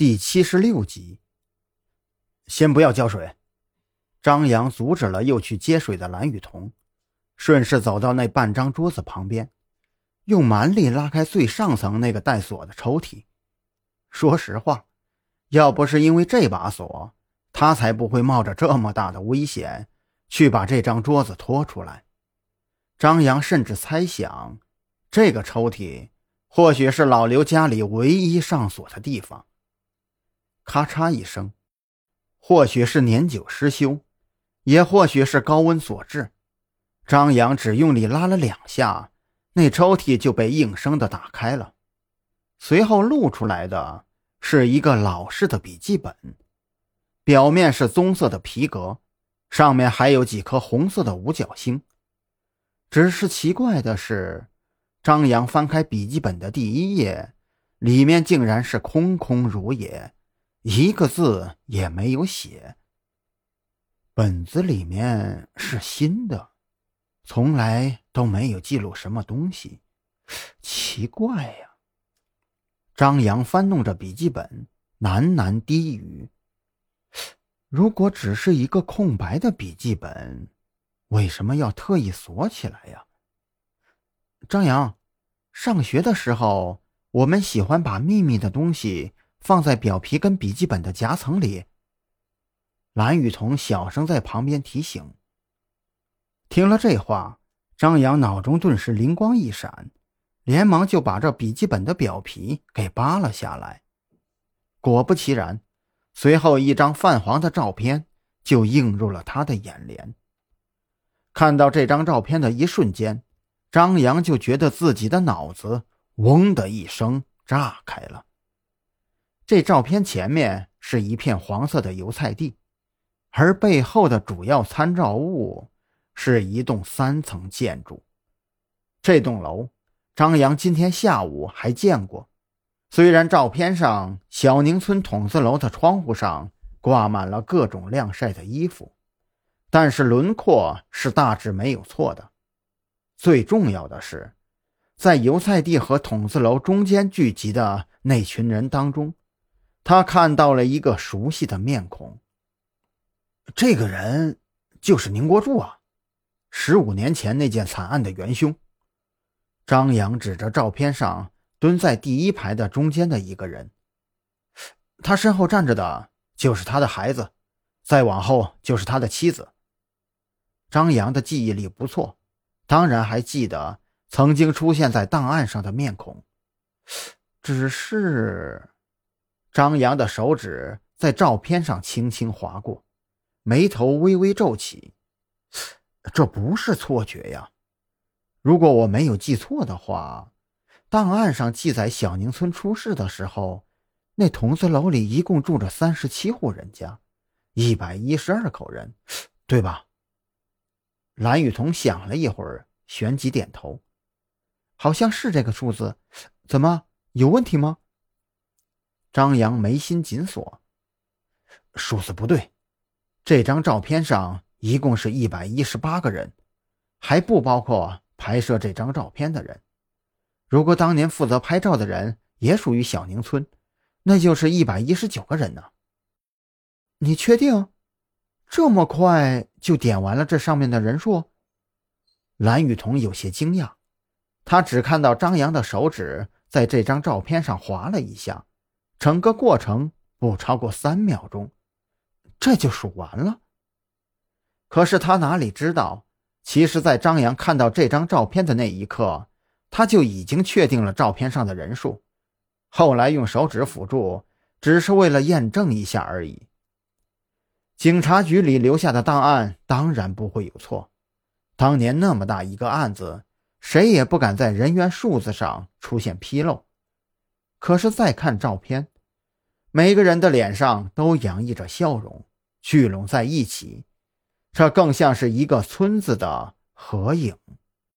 第七十六集。先不要浇水，张扬阻止了又去接水的蓝雨桐，顺势走到那半张桌子旁边，用蛮力拉开最上层那个带锁的抽屉。说实话，要不是因为这把锁，他才不会冒着这么大的危险去把这张桌子拖出来。张扬甚至猜想，这个抽屉或许是老刘家里唯一上锁的地方。咔嚓一声，或许是年久失修，也或许是高温所致。张扬只用力拉了两下，那抽屉就被应声的打开了。随后露出来的是一个老式的笔记本，表面是棕色的皮革，上面还有几颗红色的五角星。只是奇怪的是，张扬翻开笔记本的第一页，里面竟然是空空如也，一个字也没有写。本子里面是新的，从来都没有记录什么东西，奇怪呀！张扬翻弄着笔记本，喃喃低语：“如果只是一个空白的笔记本。”为什么要特意锁起来呀？张扬，上学的时候，我们喜欢把秘密的东西放在表皮跟笔记本的夹层里。蓝雨桐小声在旁边提醒。听了这话，张扬脑中顿时灵光一闪，连忙就把这笔记本的表皮给扒了下来。果不其然，随后一张泛黄的照片就映入了他的眼帘。看到这张照片的一瞬间，张扬就觉得自己的脑子“嗡”的一声炸开了。这照片前面是一片黄色的油菜地，而背后的主要参照物是一栋三层建筑。这栋楼，张扬今天下午还见过。虽然照片上小宁村筒子楼的窗户上挂满了各种晾晒的衣服。但是轮廓是大致没有错的。最重要的是，在油菜地和筒子楼中间聚集的那群人当中，他看到了一个熟悉的面孔。这个人就是宁国柱啊，十五年前那件惨案的元凶。张扬指着照片上蹲在第一排的中间的一个人，他身后站着的就是他的孩子，再往后就是他的妻子。张扬的记忆力不错，当然还记得曾经出现在档案上的面孔。只是，张扬的手指在照片上轻轻划过，眉头微微皱起。这不是错觉呀！如果我没有记错的话，档案上记载小宁村出事的时候，那筒子楼里一共住着三十七户人家，一百一十二口人，对吧？蓝雨桐想了一会儿，旋即点头，好像是这个数字。怎么有问题吗？张扬眉心紧锁，数字不对。这张照片上一共是一百一十八个人，还不包括拍摄这张照片的人。如果当年负责拍照的人也属于小宁村，那就是一百一十九个人呢。你确定？这么快就点完了这上面的人数，蓝雨桐有些惊讶。他只看到张扬的手指在这张照片上划了一下，整个过程不超过三秒钟，这就数完了。可是他哪里知道，其实，在张扬看到这张照片的那一刻，他就已经确定了照片上的人数。后来用手指辅助，只是为了验证一下而已。警察局里留下的档案当然不会有错。当年那么大一个案子，谁也不敢在人员数字上出现纰漏。可是再看照片，每个人的脸上都洋溢着笑容，聚拢在一起，这更像是一个村子的合影。